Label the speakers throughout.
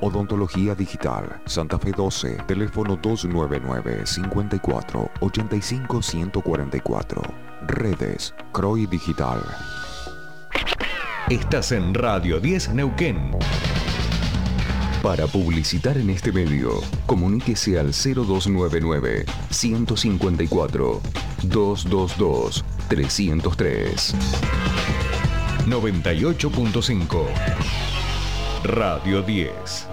Speaker 1: Odontología Digital, Santa Fe 12, teléfono 299-54-85-144. Redes, Croy Digital.
Speaker 2: Estás en Radio 10 Neuquén. Para publicitar en este medio, comuníquese al 0299 154 222 303. 98.5 Radio 10.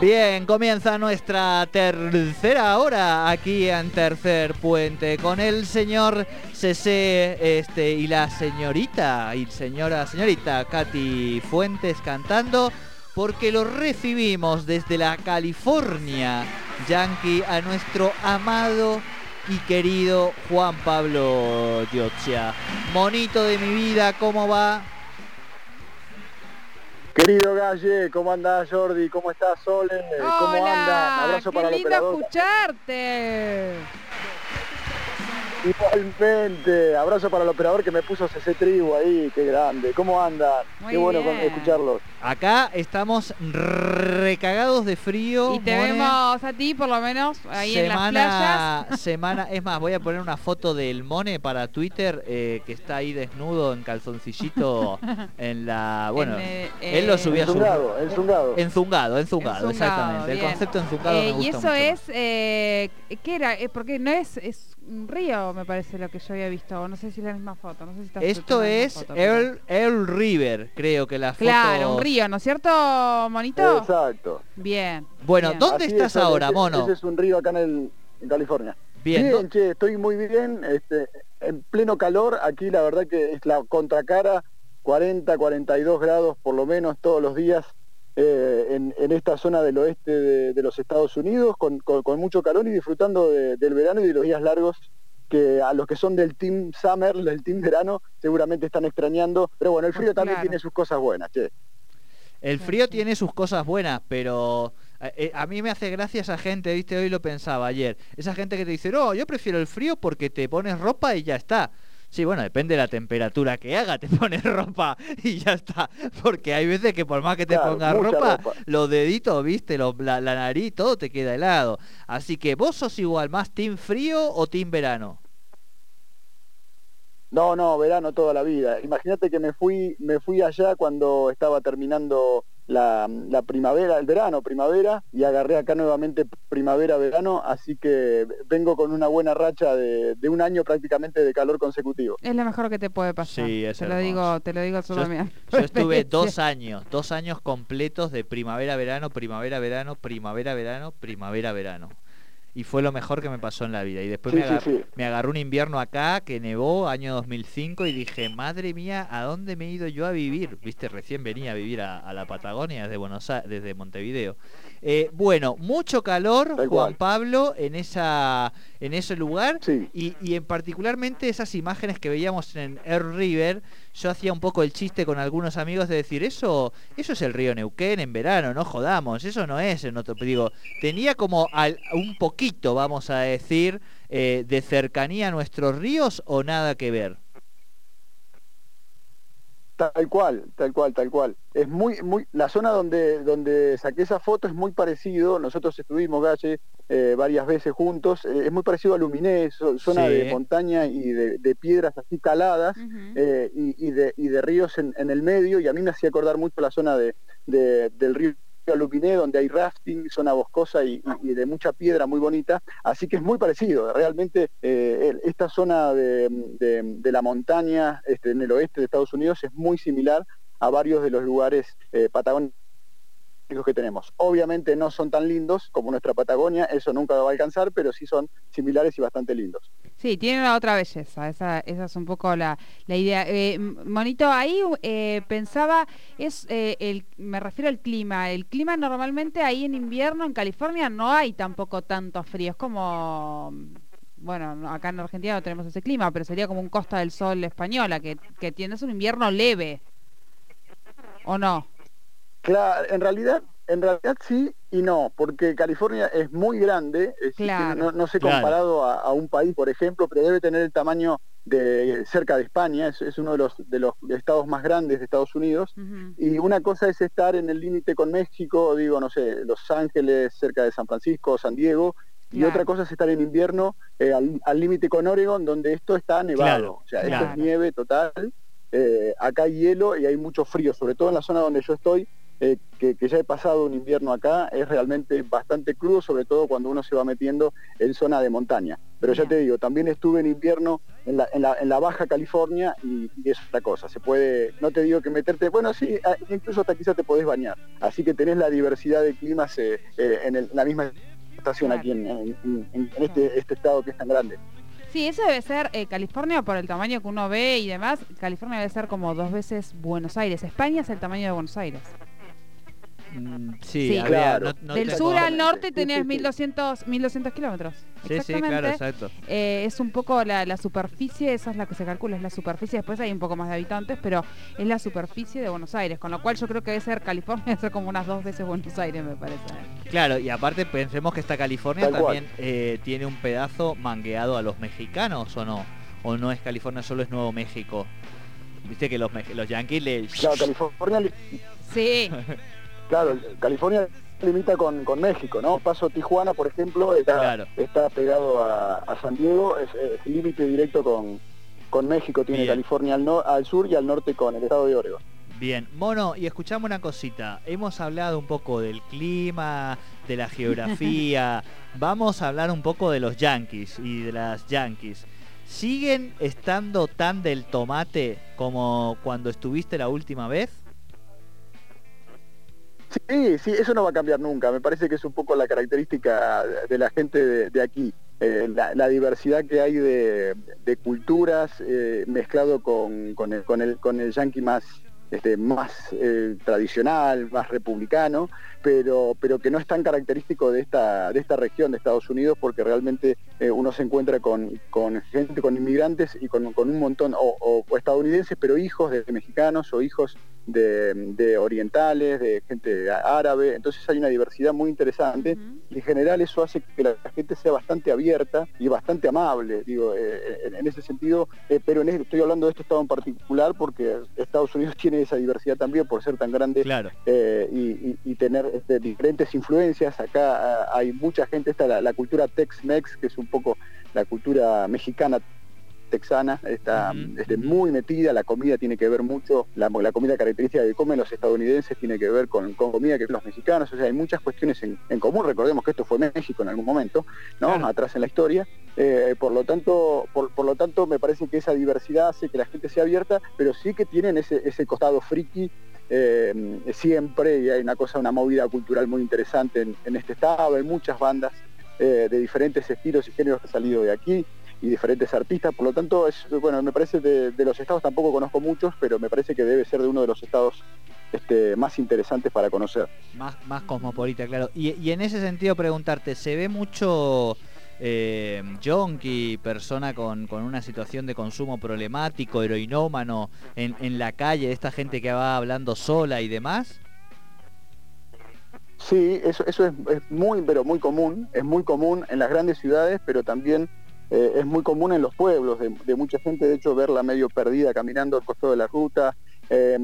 Speaker 3: Bien, comienza nuestra tercera hora aquí en Tercer Puente con el señor CC este, y la señorita y señora señorita Katy Fuentes cantando porque lo recibimos desde la California Yankee a nuestro amado y querido Juan Pablo Giochia. Monito de mi vida, ¿cómo va?
Speaker 4: Querido Galle, ¿cómo andás Jordi? ¿Cómo estás Sole? ¿Cómo
Speaker 5: Hola,
Speaker 4: Abrazo
Speaker 5: qué
Speaker 4: para
Speaker 5: lindo escucharte.
Speaker 4: Igualmente, abrazo para el operador que me puso CC Tribu ahí, qué grande. ¿Cómo andan?
Speaker 5: Muy
Speaker 4: qué bueno
Speaker 5: bien.
Speaker 4: escucharlos.
Speaker 3: Acá estamos recagados de frío.
Speaker 5: Y te
Speaker 3: Mone.
Speaker 5: vemos a ti por lo menos ahí en las
Speaker 3: semana,
Speaker 5: playas.
Speaker 3: semana, es más, voy a poner una foto del Mone para Twitter eh, que está ahí desnudo en calzoncillito en la, bueno,
Speaker 5: En, eh,
Speaker 3: él lo
Speaker 5: eh,
Speaker 3: subía a su
Speaker 4: Enzungado, enzungado.
Speaker 3: Enzungado, enzungado,
Speaker 5: Enzungado,
Speaker 3: exactamente. El concepto enzungado
Speaker 5: eh,
Speaker 3: me
Speaker 5: y
Speaker 3: gusta
Speaker 5: eso
Speaker 3: mucho
Speaker 5: es, eh, ¿qué era? Porque no es, es un río, me parece lo que yo había visto. o No sé si es la misma foto. No sé si estás
Speaker 3: Esto es
Speaker 5: foto, pero-
Speaker 3: Earl, Earl River, creo que la foto.
Speaker 5: Claro, un río, ¿no es cierto, Monito?
Speaker 4: Exacto.
Speaker 5: Bien.
Speaker 3: Bueno,
Speaker 5: bien.
Speaker 3: ¿dónde
Speaker 4: Así
Speaker 3: estás
Speaker 4: es,
Speaker 3: ahora,
Speaker 4: ese-
Speaker 3: mono?
Speaker 4: Ese es un río acá en, el, en California.
Speaker 3: Bien,
Speaker 4: Bien,
Speaker 3: ¿dó-
Speaker 4: che, estoy muy bien. Este, en pleno calor, aquí la verdad que es la contracara, 40, 42 grados por lo menos todos los días eh, en, en esta zona del oeste de, de los Estados Unidos, con, con- con mucho calor y disfrutando de- del verano y de los días largos que a los que son del Team Summer, del Team Verano, seguramente están extrañando. Pero bueno, el frío
Speaker 5: Pues
Speaker 4: también
Speaker 5: claro.
Speaker 4: tiene sus cosas buenas, che.
Speaker 3: El frío tiene sus cosas buenas, pero eh, eh, a mí me hace gracia esa gente, viste, hoy lo pensaba ayer. Esa gente que te dice, no, yo prefiero el frío porque te pones ropa y ya está. Sí, bueno, depende de la temperatura que haga, te pones ropa y ya está. Porque hay veces que por más que te
Speaker 4: Claro,
Speaker 3: pongas ropa,
Speaker 4: ropa.
Speaker 3: los deditos, viste, la, la nariz, todo te queda helado. Así que vos sos igual, más team frío o team verano.
Speaker 4: No, no, verano toda la vida. Imagínate que me fui, me fui allá cuando estaba terminando la, la primavera, el verano, primavera, y agarré acá nuevamente primavera, verano, así que vengo con una buena racha de, de un año prácticamente de calor consecutivo.
Speaker 5: Es lo mejor que te puede pasar.
Speaker 3: Sí, es
Speaker 5: te lo digo, te lo digo yo
Speaker 3: Yo-
Speaker 5: también.
Speaker 3: Yo estuve dos años, dos años completos de primavera-verano, primavera-verano, primavera-verano, primavera-verano. Y fue lo mejor que me pasó en la vida. Y después
Speaker 4: Sí,
Speaker 3: me,
Speaker 4: sí,
Speaker 3: agar-
Speaker 4: sí.
Speaker 3: me agarró un invierno acá que nevó, año 2005, y dije, madre mía, ¿a dónde me he ido yo a vivir? Viste, recién venía a vivir a, a la Patagonia desde, Buenos Aires, desde Montevideo. Eh, bueno, mucho calor, Juan. Pablo, en, esa, en ese lugar.
Speaker 4: Sí.
Speaker 3: Y, y en particularmente esas imágenes que veíamos en Air River, yo hacía un poco el chiste con algunos amigos de decir, eso, eso es el río Neuquén en verano, no jodamos, eso no es en otro. Digo, tenía como al- un poquito, vamos a decir, eh, de cercanía a nuestros ríos o nada que ver.
Speaker 4: Tal cual, tal cual, tal cual. Es muy, muy, la zona donde, donde saqué esa foto es muy parecido, nosotros estuvimos, Galle, eh, varias veces juntos, eh, es muy parecido a Luminé, zo- zona
Speaker 3: Sí.
Speaker 4: de montaña y de, de piedras así caladas, eh, y, y de, y de ríos en, en el medio, y a mí me hacía acordar mucho la zona de, de- del río Lupiné, donde hay rafting, zona boscosa y, de mucha piedra muy bonita, así que es muy parecido, realmente eh, esta zona de la montaña este, en el oeste de Estados Unidos es muy similar a varios de los lugares eh, patagónicos que tenemos. Obviamente no son tan lindos como nuestra Patagonia, eso nunca lo va a alcanzar, pero sí son similares y bastante lindos.
Speaker 5: Sí, tiene una otra belleza, esa, esa es un poco la, la idea. Eh, Monito, ahí eh, pensaba, es eh, el, me refiero al clima, el clima normalmente ahí en invierno en California no hay tampoco tanto frío, es como, bueno, no, acá en Argentina no tenemos ese clima, pero sería como un Costa del Sol española, que, que tienes un invierno leve, ¿o no?
Speaker 4: Claro, en realidad, en realidad sí y no, porque California es muy grande, es decir,
Speaker 5: Claro.
Speaker 4: no, no sé
Speaker 3: Claro.
Speaker 4: comparado a, a un país, por ejemplo, pero debe tener el tamaño de cerca de España, es, uno de los, de los estados más grandes de Estados Unidos, y una cosa es estar en el límite con México, digo, no sé, Los Ángeles, cerca de San Francisco, San Diego, y otra cosa es estar en invierno eh, al límite con Oregon, donde esto está nevado, o sea, esto es nieve total, eh, acá hay hielo y hay mucho frío, sobre todo en la zona donde yo estoy, eh, que, ya he pasado un invierno acá, es realmente bastante crudo, sobre todo cuando uno se va metiendo en zona de montaña. Pero ya te digo, también estuve en invierno en la, Baja California y, es otra cosa. Se puede, no te digo que meterte, bueno, sí, incluso hasta quizás te podés bañar. Así que tenés la diversidad de climas eh, eh, en, la misma estación aquí en, este, este, estado que es tan grande.
Speaker 5: Sí, eso debe ser California por el tamaño que uno ve y demás. California debe ser como dos veces Buenos Aires. España es el tamaño de Buenos Aires.
Speaker 3: Mm, sí, claro.
Speaker 5: Del sur al norte tenés 1200, 1200 kilómetros.
Speaker 3: Sí, sí, claro, exacto.
Speaker 5: Eh, es un poco la, superficie, esa es la que se calcula, es la superficie. Después hay un poco más de habitantes, pero es la superficie de Buenos Aires. Con lo cual yo creo que debe ser California, debe ser como unas dos veces Buenos Aires, me parece.
Speaker 3: Claro, y aparte pensemos que esta California también eh, tiene un pedazo mangueado a los mexicanos, ¿o no? ¿O no es California, solo es Nuevo México? Viste que los, los yankees le...
Speaker 4: Claro, California...
Speaker 5: Sí.
Speaker 4: Claro, California limita con, México, ¿no? Paso Tijuana, por ejemplo, está, está pegado a, San Diego, es, límite directo con, con México, tiene California al, al sur y al norte con el estado de Oregon.
Speaker 3: Bien, Mono, y escuchamos una cosita. Hemos hablado un poco del clima, de la geografía. Vamos a hablar un poco de los Yankees y de las Yankees. ¿Siguen estando tan del tomate como cuando estuviste la última vez?
Speaker 4: Sí, sí, eso no va a cambiar nunca. Me parece que es un poco la característica de la gente de, aquí. Eh, la, diversidad que hay de, culturas eh, mezclado con, el, con, el, con el yankee más, este, más eh, tradicional, más republicano, pero, pero que no es tan característico de esta, de esta región de Estados Unidos porque realmente uno se encuentra con, gente, con inmigrantes y con, un montón, o, estadounidenses, pero hijos de mexicanos o hijos de, orientales, de gente árabe, entonces hay una diversidad muy interesante y en general eso hace que la, gente sea bastante abierta y bastante amable, digo, eh, en, ese sentido, eh, pero estoy hablando de este estado en particular porque Estados Unidos tiene esa diversidad también por ser tan grande eh, y, tener diferentes influencias, acá ah, hay mucha gente, está la, la cultura Tex-Mex, que es un poco la cultura mexicana texana, está este, muy metida, la comida tiene que ver mucho, la, comida característica que comen los estadounidenses tiene que ver con, comida que los mexicanos, o sea, hay muchas cuestiones en, común, recordemos que esto fue México en algún momento, ¿no? Atrás en la historia, eh, por lo tanto, por, lo tanto me parece que esa diversidad hace que la gente sea abierta, pero sí que tienen ese, ese costado friki eh, siempre y hay una cosa, una movida cultural muy interesante en, este estado, hay muchas bandas eh, de diferentes estilos y géneros que han salido de aquí y diferentes artistas, por lo tanto, es, bueno, me parece de, de, los estados tampoco conozco muchos, pero me parece que debe ser de uno de los estados este, más interesantes para conocer.
Speaker 3: Más, más cosmopolita, claro. Y, en ese sentido preguntarte, ¿se ve mucho eh, junkie, persona con, una situación de consumo problemático, heroinómano, en, en la calle, esta gente que va hablando sola y demás?
Speaker 4: Sí, eso, eso es, es, muy, pero muy común, es muy común en las grandes ciudades, pero también eh, es muy común en los pueblos, de, mucha gente, de hecho, verla medio perdida caminando al costado de la ruta. Eh,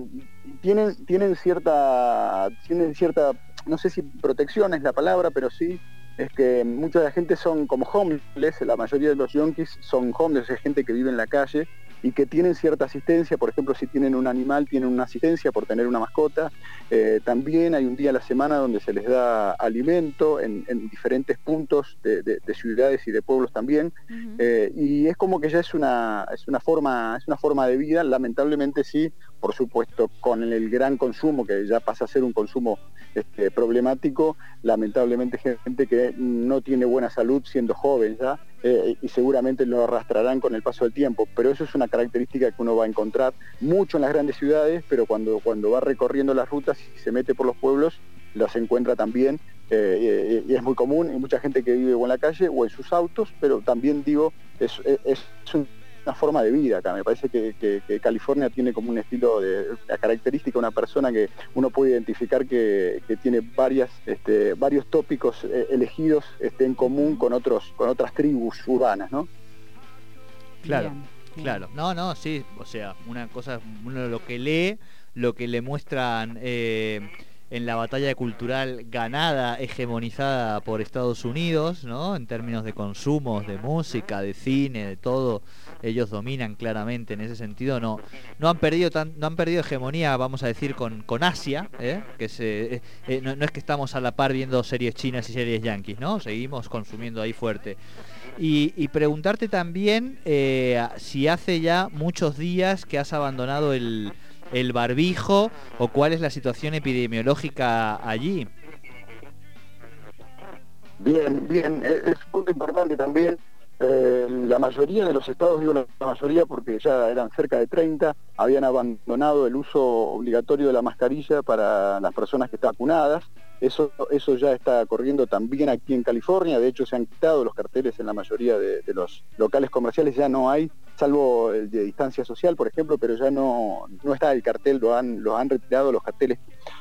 Speaker 4: tienen, tienen, cierta, tienen cierta, no sé si protección es la palabra, pero sí es que mucha de la gente son como homeless, la mayoría de los yonkis son homeless, es gente que vive en la calle y que tienen cierta asistencia, por ejemplo, si tienen un animal, tienen una asistencia por tener una mascota. Eh, también hay un día a la semana donde se les da alimento en, diferentes puntos de, ciudades y de pueblos también. Eh, y es como que ya es una, es una forma, es una forma de vida, lamentablemente sí, por supuesto, con el gran consumo, que ya pasa a ser un consumo este, problemático, lamentablemente gente que no tiene buena salud siendo joven ya, eh, y seguramente lo arrastrarán con el paso del tiempo, pero eso es una característica que uno va a encontrar mucho en las grandes ciudades, pero cuando, cuando va recorriendo las rutas y se mete por los pueblos, las encuentra también, eh, y, es muy común, y mucha gente que vive en la calle o en sus autos, pero también digo, es un una forma de vida acá. Me parece que, California tiene como un estilo de la característica, una persona que uno puede identificar que, tiene varias, este, varios tópicos eh, elegidos este, en común con otros, con otras tribus urbanas, ¿no?
Speaker 3: Claro. Claro, no, no, sí, o sea, una cosa, uno lo que lee, lo que le muestran eh, en la batalla cultural ganada, hegemonizada por Estados Unidos, ¿no? En términos de consumos, de música, de cine, de todo, ellos dominan claramente en ese sentido. No, no han perdido tan, no han perdido hegemonía, vamos a decir, con, con Asia, ¿eh? que se, eh, eh, no, es que estamos a la par viendo series chinas y series yanquis, ¿no? Seguimos consumiendo ahí fuerte. Y, preguntarte también si hace ya muchos días que has abandonado el el barbijo o cuál es la situación epidemiológica allí.
Speaker 4: Bien, bien, es un punto importante también. Eh, la mayoría de los estados, digo la mayoría porque ya eran cerca de 30, habían abandonado el uso obligatorio de la mascarilla para las personas que están vacunadas. Eso, eso ya está corriendo también aquí en California, de hecho se han quitado los carteles en la mayoría de, los locales comerciales, ya no hay, salvo el de distancia social, por ejemplo, pero ya no, no está el cartel, lo han, lo han retirado los carteles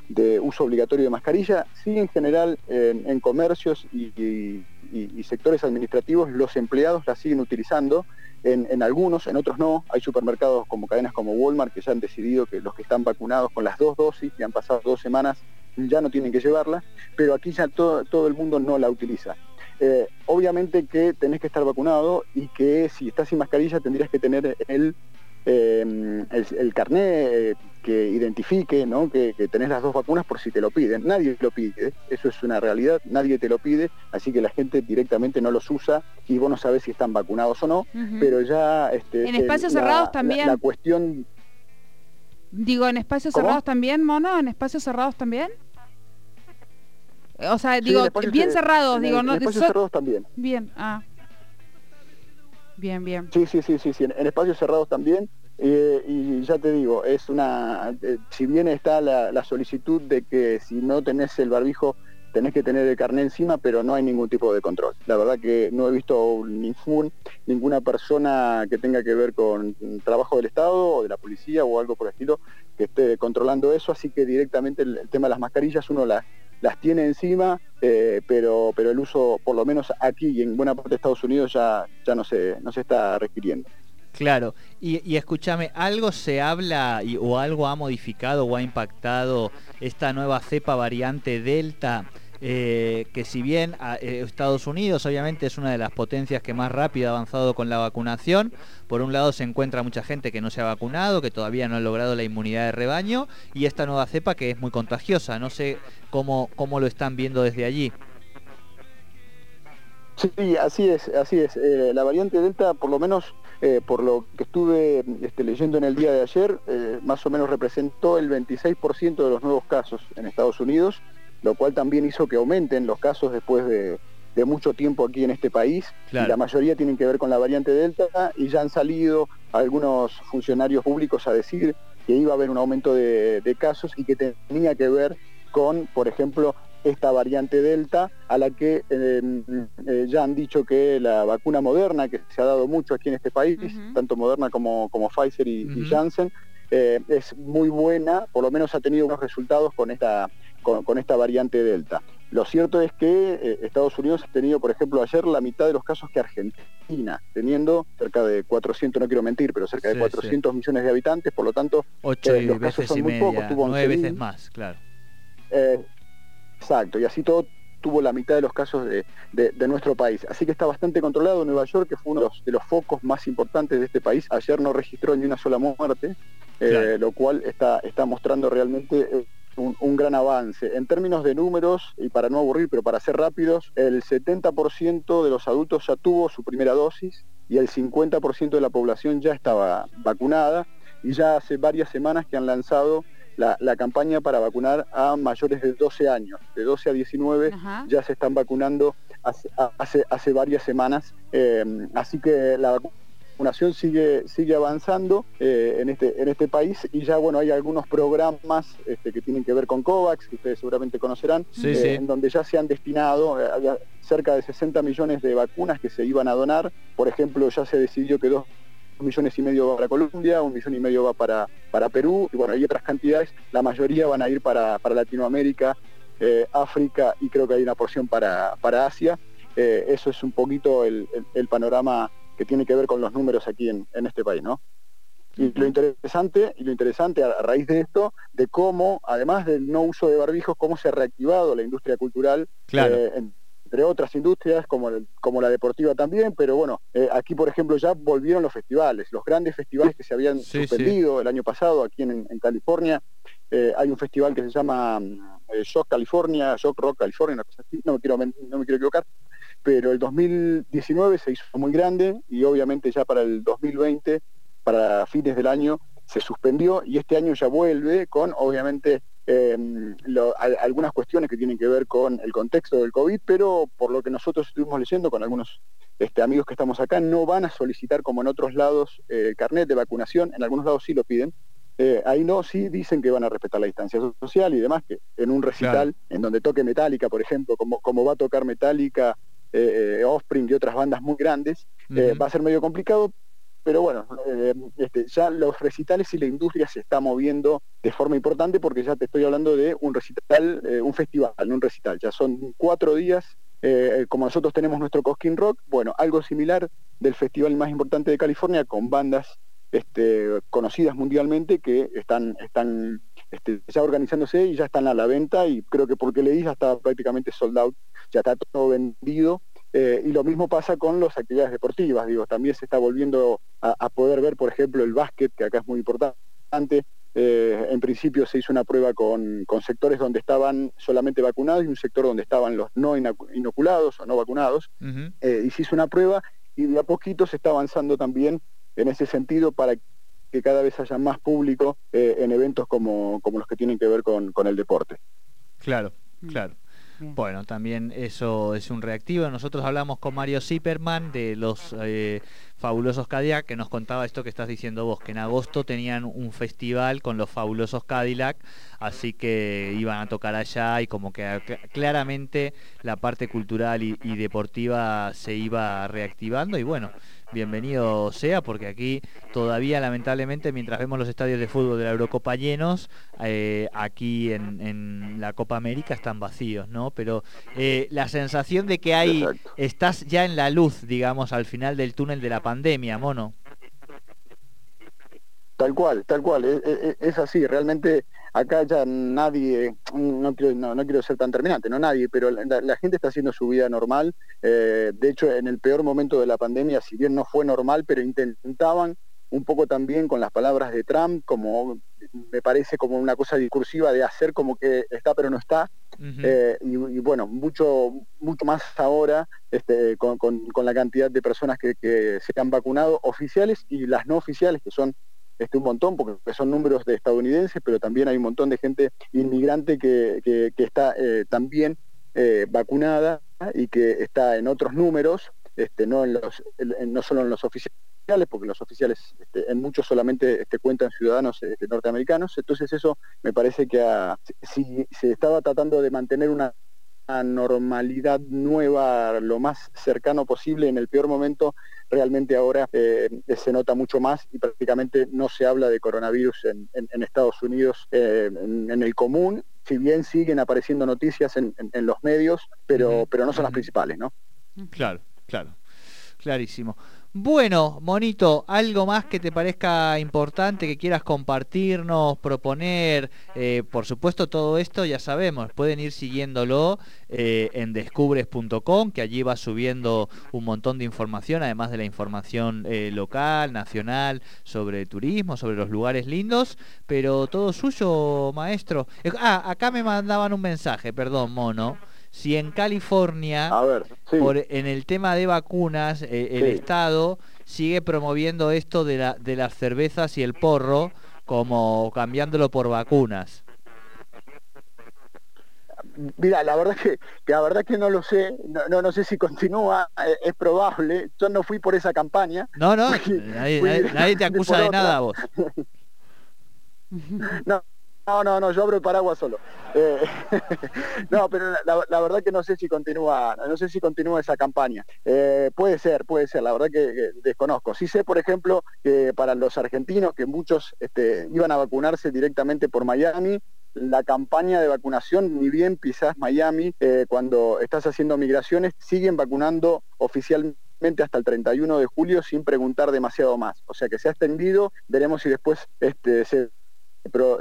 Speaker 4: de uso obligatorio de mascarilla. Sí, en general, en, comercios y, y, sectores administrativos, los empleados la siguen utilizando. En, en, algunos, en otros no. Hay supermercados como cadenas como Walmart que ya han decidido que los que están vacunados con las dos dosis, que han pasado dos semanas, ya no tienen que llevarla, pero aquí ya todo, todo el mundo no la utiliza. Eh, obviamente que tenés que estar vacunado y que si estás sin mascarilla tendrías que tener el, eh, el, el carnet eh, que identifique ¿no? que, que, tenés las dos vacunas por si te lo piden. Nadie te lo pide, eso es una realidad, nadie te lo pide, así que la gente directamente no los usa y vos no sabés si están vacunados o no, uh -huh. pero ya... Este,
Speaker 5: en espacios la, cerrados también...
Speaker 4: La, la, cuestión...
Speaker 5: Digo, ¿en espacios ¿Cómo? cerrados también, Mono? ¿En espacios cerrados también? O sea,
Speaker 4: sí,
Speaker 5: digo, bien cerrados, digo,
Speaker 4: el,
Speaker 5: no.
Speaker 4: En espacios so cerrados también.
Speaker 5: Bien, ah. Bien, bien.
Speaker 4: Sí, sí, sí, sí, sí. En, espacios cerrados también. Eh, y ya te digo, es una. Eh, si bien está la, solicitud de que si no tenés el barbijo tenés que tener el carnet encima, pero no hay ningún tipo de control. La verdad que no he visto ningún, ninguna persona que tenga que ver con trabajo del Estado o de la policía o algo por el estilo que esté controlando eso, así que directamente el tema de las mascarillas uno las, las tiene encima, eh, pero, pero el uso, por lo menos aquí y en buena parte de Estados Unidos, ya, ya no, se, no se está requiriendo.
Speaker 3: Claro, y, escúchame, ¿algo se habla o algo ha modificado o ha impactado esta nueva cepa variante Delta? Eh, que si bien a, eh, Estados Unidos obviamente es una de las potencias que más rápido ha avanzado con la vacunación, por un lado se encuentra mucha gente que no se ha vacunado, que todavía no ha logrado la inmunidad de rebaño, y esta nueva cepa que es muy contagiosa, no sé cómo, cómo lo están viendo desde allí.
Speaker 4: Sí, así es, así es. Eh, la variante Delta, por lo menos por lo que estuve este, leyendo en el día de ayer, más o menos representó el 26% de los nuevos casos en Estados Unidos, lo cual también hizo que aumenten los casos después de, de mucho tiempo aquí en este país. Claro. Y la mayoría tienen que ver con la variante Delta y ya han salido algunos funcionarios públicos a decir que iba a haber un aumento de, de casos y que tenía que ver con, por ejemplo, esta variante Delta, a la que eh, eh, ya han dicho que la vacuna moderna, que se ha dado mucho aquí en este país, uh -huh. tanto Moderna como, como Pfizer y, uh -huh. y Janssen, eh, es muy buena, por lo menos ha tenido unos resultados con esta, con, con esta variante Delta. Lo cierto es que eh, Estados Unidos ha tenido, por ejemplo, ayer la mitad de los casos que Argentina, teniendo cerca de 400, no quiero mentir, pero cerca sí, de 400 sí. millones de habitantes, por lo tanto,
Speaker 3: Ocho eh, los casos son muy media, pocos. Tuvo veces más, claro.
Speaker 4: Eh, Exacto, y así todo tuvo la mitad de los casos de, de, de, nuestro país. Así que está bastante controlado Nueva York, que fue uno de los, de los focos más importantes de este país. Ayer no registró ni una sola muerte, eh, claro. eh, lo cual está, está mostrando realmente un, un, gran avance. En términos de números, y para no aburrir, pero para ser rápidos, el 70% de los adultos ya tuvo su primera dosis y el 50% de la población ya estaba vacunada y ya hace varias semanas que han lanzado la, la, campaña para vacunar a mayores de 12 años. De 12 a 19 Ajá. ya se están vacunando hace, hace, hace varias semanas. Eh, así que la vacunación sigue, sigue avanzando eh, en, este, en este país y ya bueno hay algunos programas este, que tienen que ver con COVAX, que ustedes seguramente conocerán,
Speaker 3: sí, eh, sí.
Speaker 4: en donde ya se han destinado eh, cerca de 60 millones de vacunas que se iban a donar. Por ejemplo, ya se decidió que dos millones y medio va para Colombia, un millón y medio va para, para Perú, y bueno, hay otras cantidades, la mayoría van a ir para, para Latinoamérica, eh, África y creo que hay una porción para, para Asia. Eh, eso es un poquito el, el, el panorama que tiene que ver con los números aquí en, en este país, ¿no? Y lo interesante, y lo interesante a, raíz de esto, de cómo, además del no uso de barbijos, cómo se ha reactivado la industria cultural, eh, entre otras industrias, como, como la deportiva también, pero bueno, eh, aquí por ejemplo ya volvieron los festivales, los grandes festivales que se habían suspendido el año pasado aquí en, California. Eh, hay un festival que se llama Shock California, Shock Rock California, una cosa así, no me quiero, no me quiero equivocar, pero el 2019 se hizo muy grande y obviamente ya para el 2020 para fines del año se suspendió y este año ya vuelve con, obviamente, em, algunas cuestiones que tienen que ver con el contexto del COVID, pero por lo que nosotros estuvimos leyendo con algunos este, amigos que estamos acá, no van a solicitar como en otros lados el carnet de vacunación, en algunos lados sí lo piden, eh, ahí no, sí dicen que van a respetar la distancia social y demás, que en un recital en donde toque Metallica, por ejemplo, como, como va a tocar Metallica, eh, eh, Offspring y otras bandas muy grandes, va a ser medio complicado, pero bueno, eh, este, ya los recitales y la industria se está moviendo de forma importante porque ya te estoy hablando de un recital, eh, un festival, un recital, ya son cuatro días, eh, como nosotros tenemos nuestro Cosquín Rock, bueno, algo similar del festival más importante de California con bandas este, conocidas mundialmente que están, están este, ya organizándose y ya están a la venta y creo que porque leí ya está prácticamente sold out, ya está todo vendido eh, y lo mismo pasa con las actividades deportivas, digo, también se está volviendo a, poder ver, por ejemplo, el básquet, que acá es muy importante. Eh, en principio se hizo una prueba con, sectores donde estaban solamente vacunados y un sector donde estaban los no inoculados o no vacunados. Eh, y se hizo una prueba y de a poquito se está avanzando también en ese sentido para que cada vez haya más público en eventos como, como los que tienen que ver con, con el deporte.
Speaker 3: Claro, mm. Bueno, también eso es un reactivo. Nosotros hablamos con Mario Zipperman de los eh, fabulosos Cadillac, que nos contaba esto que estás diciendo vos, que en agosto tenían un festival con los fabulosos Cadillac, así que iban a tocar allá y como que claramente la parte cultural y deportiva se iba reactivando y bueno bienvenido sea, porque aquí todavía lamentablemente mientras vemos los estadios de fútbol de la Eurocopa llenos, eh, aquí en, la Copa América están vacíos, ¿no? Pero eh, la sensación de que hay, estás ya en la luz, digamos, al final del túnel de la pandemia, mono.
Speaker 4: Tal cual, tal cual, es, así, realmente acá ya nadie, no quiero, no, quiero ser tan terminante, no nadie, pero la, gente está haciendo su vida normal, eh, de hecho en el peor momento de la pandemia, si bien no fue normal, pero intentaban un poco también con las palabras de Trump, como me parece como una cosa discursiva de hacer como que está pero no está, eh, y, bueno, mucho, mucho más ahora este, con, la cantidad de personas que, que se han vacunado, oficiales y las no oficiales, que son este, un montón, porque son números de estadounidenses, pero también hay un montón de gente inmigrante que, está eh, también eh, vacunada y que está en otros números, este, no, en los, no solo en los oficiales, porque los oficiales este, en muchos solamente este, cuentan ciudadanos este, norteamericanos, entonces eso me parece que si se estaba tratando de mantener una normalidad nueva lo más cercano posible en el peor momento, realmente ahora eh, se nota mucho más y prácticamente no se habla de coronavirus en, Estados Unidos eh, en, el común, si bien siguen apareciendo noticias en, los medios, pero, pero no son las principales, ¿no?
Speaker 3: Claro, claro, clarísimo. Bueno, Monito, ¿algo más que te parezca importante, que quieras compartirnos, proponer? Eh, por supuesto, todo esto ya sabemos, pueden ir siguiéndolo eh, en descubres.com, que allí va subiendo un montón de información, además de la información eh, local, nacional, sobre turismo, sobre los lugares lindos, pero todo suyo, maestro. Ah, acá me mandaban un mensaje, perdón, Mono si en California, en el tema de vacunas, eh, el Estado sigue promoviendo esto de, la, de las cervezas y el porro como cambiándolo por vacunas.
Speaker 4: Mira, la verdad que, la verdad que no lo sé, no, no, sé si continúa, eh, es probable. Yo no fui por esa campaña.
Speaker 3: No, no, nadie, te acusa de nada vos.
Speaker 4: no, no, no, no, yo abro el paraguas solo. Eh, no, pero la, verdad que no sé si continúa, no sé si continúa esa campaña. Eh, puede ser, puede ser, la verdad que, desconozco. Sí sé, por ejemplo, que para los argentinos, que muchos este, iban a vacunarse directamente por Miami, la campaña de vacunación, ni bien pisás Miami, eh, cuando estás haciendo migraciones, siguen vacunando oficialmente hasta el 31 de julio sin preguntar demasiado más. O sea que se ha extendido, veremos si después este, se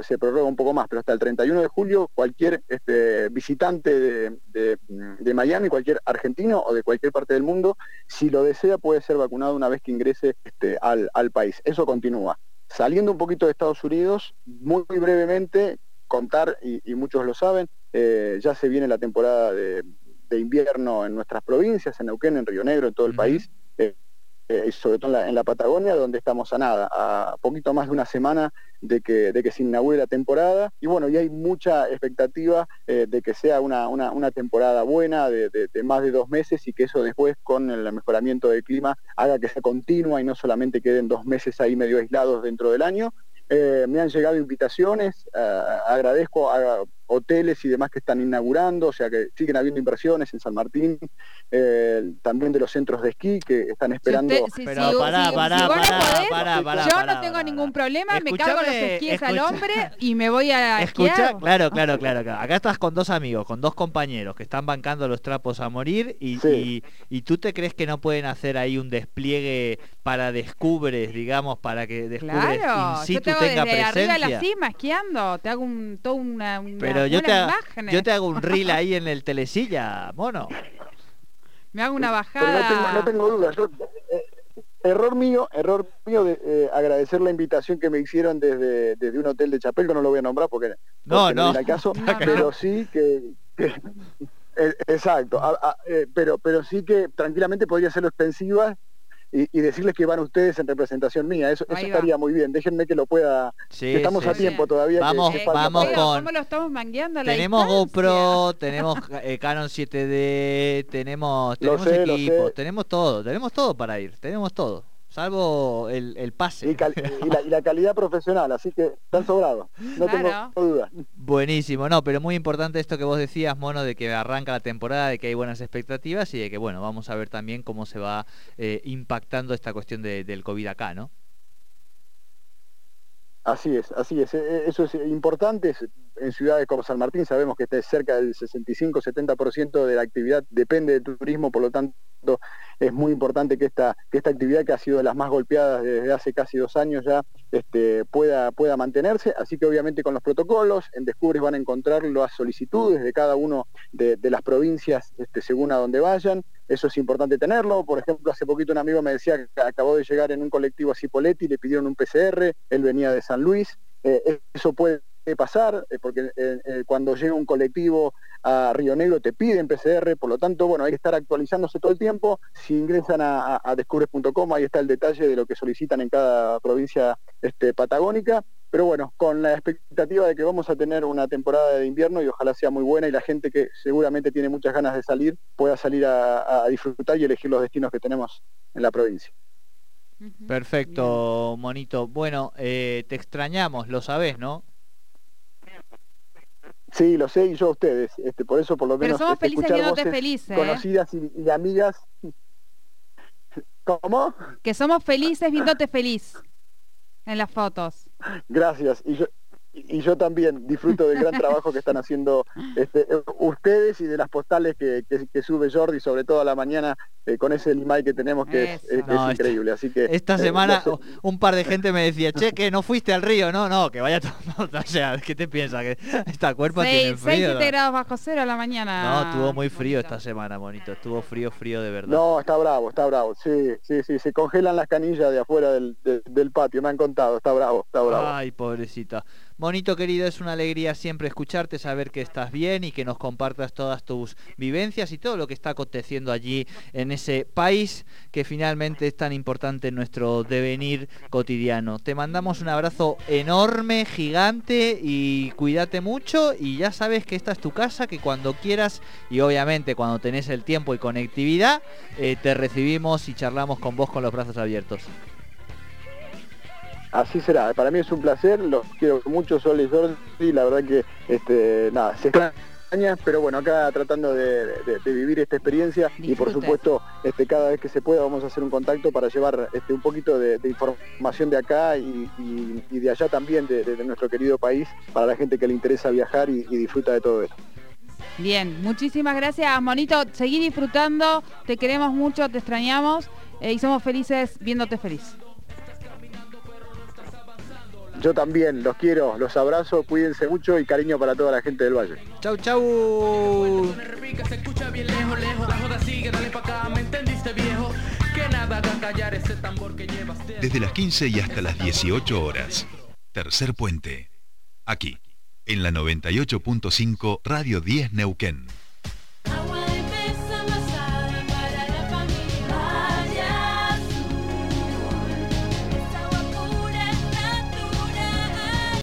Speaker 4: se prorroga un poco más, pero hasta el 31 de julio cualquier este, visitante de, Miami, cualquier argentino o de cualquier parte del mundo, si lo desea puede ser vacunado una vez que ingrese este, al, país. Eso continúa. Saliendo un poquito de Estados Unidos, muy, brevemente, contar, y, muchos lo saben, eh, ya se viene la temporada de, invierno en nuestras provincias, en Neuquén, en Río Negro, en todo el país. Eh, eh, sobre todo en la, Patagonia, donde estamos a nada, a poquito más de una semana de que, de que se inaugure la temporada. Y bueno, y hay mucha expectativa eh, de que sea una, temporada buena, de, más de dos meses, y que eso después, con el mejoramiento del clima, haga que sea continua y no solamente queden dos meses ahí medio aislados dentro del año. Eh, me han llegado invitaciones, agradezco a, hoteles y demás que están inaugurando, o sea que siguen habiendo inversiones en San Martín, eh, también de los centros de esquí que están esperando.
Speaker 3: Pero pará, pará, pará, pará,
Speaker 5: Yo no tengo ningún problema, me cargo los esquíes al hombre y me voy a escuchar.
Speaker 3: Claro, claro, claro, Acá estás con dos amigos, con dos compañeros que están bancando los trapos a morir y, y, tú te crees que no pueden hacer ahí un despliegue para descubres, digamos, para que descubres
Speaker 5: claro,
Speaker 3: in situ
Speaker 5: yo tengo
Speaker 3: tenga
Speaker 5: desde
Speaker 3: presencia.
Speaker 5: arriba de la cima esquiando, te hago un, todo una,
Speaker 3: pero yo te, yo te hago un reel ahí en el telecilla, mono.
Speaker 5: Me hago una bajada.
Speaker 4: no, tengo, dudas. Eh, error mío, error mío de eh, agradecer la invitación que me hicieron desde, desde un hotel de Chapel, que no lo voy a nombrar porque,
Speaker 3: no, no,
Speaker 4: no, caso, pero sí que, eh, exacto, pero pero sí que tranquilamente podría ser extensiva y, decirles que van ustedes en representación mía. Eso, estaría muy bien. Déjenme que lo pueda. estamos a tiempo todavía.
Speaker 3: Vamos, vamos con.
Speaker 5: ¿Cómo lo estamos mangueando?
Speaker 3: tenemos GoPro, tenemos eh, Canon 7D, tenemos, tenemos equipos, tenemos todo, tenemos todo para ir, tenemos todo salvo el, pase.
Speaker 4: Y, la, calidad profesional, así que están sobrados, no tengo duda.
Speaker 3: Buenísimo, no, pero muy importante esto que vos decías, Mono, de que arranca la temporada, de que hay buenas expectativas y de que, bueno, vamos a ver también cómo se va eh, impactando esta cuestión del COVID acá, ¿no?
Speaker 4: Así es, así es. E, e, eso es importante. En ciudades como San Martín sabemos que está cerca del 65-70% de la actividad depende del turismo, por lo tanto es muy importante que esta, que esta actividad que ha sido de las más golpeadas desde hace casi dos años ya este, pueda, pueda mantenerse. Así que obviamente con los protocolos, en Descubres van a encontrar las solicitudes de cada uno de, las provincias este, según a donde vayan. Eso es importante tenerlo. Por ejemplo, hace poquito un amigo me decía que acabó de llegar en un colectivo a Cipoletti, le pidieron un PCR, él venía de San Luis. Eh, eso puede pasar, eh, porque eh, cuando llega un colectivo a Río Negro te piden PCR, por lo tanto, bueno, hay que estar actualizándose todo el tiempo. Si ingresan a, descubres.com, ahí está el detalle de lo que solicitan en cada provincia este, patagónica. Pero bueno, con la expectativa de que vamos a tener una temporada de invierno y ojalá sea muy buena y la gente que seguramente tiene muchas ganas de salir pueda salir a, disfrutar y elegir los destinos que tenemos en la provincia.
Speaker 3: Perfecto, Monito. Bueno, eh, te extrañamos, lo sabés, ¿no?
Speaker 4: Sí, lo sé y yo a ustedes. Este, por eso por lo menos
Speaker 5: Pero somos
Speaker 4: este,
Speaker 5: felices viéndote feliz, ¿eh?
Speaker 4: conocidas y, amigas. ¿Cómo?
Speaker 5: Que somos felices viéndote feliz en las fotos.
Speaker 4: Gracias. Y yo, y yo también disfruto del gran trabajo que están haciendo este, ustedes y de las postales que, sube Jordi, sobre todo a la mañana, eh, con ese email que tenemos que es, increíble. Así que
Speaker 3: esta eh, semana un par de gente me decía, che, que no fuiste al río, no, no, que vaya todo, o sea, ¿qué te piensas? Que esta cuerpo tiene frío.
Speaker 5: 6, grados bajo cero a la mañana.
Speaker 3: No, estuvo muy frío esta semana, bonito, estuvo frío, frío de verdad.
Speaker 4: No, está bravo, está bravo, sí, sí, sí, se congelan las canillas de afuera del, del patio, me han contado, está bravo, está bravo.
Speaker 3: Ay, pobrecita. Bonito querido, es una alegría siempre escucharte, saber que estás bien y que nos compartas todas tus vivencias y todo lo que está aconteciendo allí en ese país que finalmente es tan importante en nuestro devenir cotidiano. Te mandamos un abrazo enorme, gigante y cuídate mucho y ya sabes que esta es tu casa, que cuando quieras y obviamente cuando tenés el tiempo y conectividad, eh, te recibimos y charlamos con vos con los brazos abiertos.
Speaker 4: Así será, para mí es un placer, los quiero mucho, Sol y Jordi, la verdad que este, nada, se extraña, pero bueno, acá tratando de, vivir esta experiencia y por supuesto este, cada vez que se pueda vamos a hacer un contacto para llevar este, un poquito de, información de acá y, de allá también, de, nuestro querido país, para la gente que le interesa viajar y, disfruta de todo esto.
Speaker 5: Bien, muchísimas gracias, Monito. Seguí disfrutando, te queremos mucho, te extrañamos eh, y somos felices viéndote feliz.
Speaker 4: Yo también, los quiero, los abrazo, cuídense mucho y cariño para toda la gente del Valle.
Speaker 6: Chau, chau.
Speaker 2: Desde las 15 y hasta las 18 horas. Tercer puente. Aquí, en la 98.5 Radio 10 Neuquén.